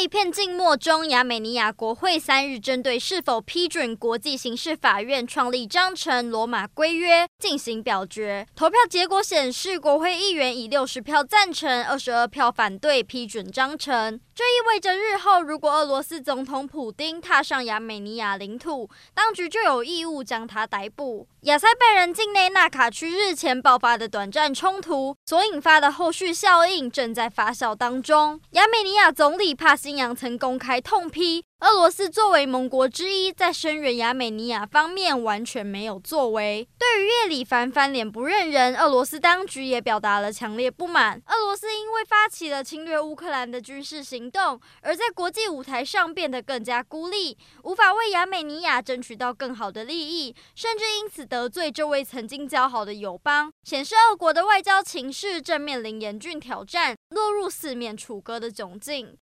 一片静默中，亚美尼亚国会三日针对是否批准国际刑事法院创立章程罗马规约进行表决。投票结果显示，国会议员以六十票赞成、二十二票反对批准章程。这意味着，日后如果俄罗斯总统普丁踏上亚美尼亚领土，当局就有义务将他逮捕。亚塞拜然境内纳卡区日前爆发的短暂冲突所引发的后续效应正在发酵当中。亚美尼亚总理帕西辛扬曾公开痛批。俄罗斯作为盟国之一，在声援亚美尼亚方面完全没有作为。对于叶里凡翻脸不认人，俄罗斯当局也表达了强烈不满。俄罗斯因为发起了侵略乌克兰的军事行动，而在国际舞台上变得更加孤立，无法为亚美尼亚争取到更好的利益，甚至因此得罪这位曾经交好的友邦，显示俄国的外交情势正面临严峻挑战，落入四面楚歌的窘境。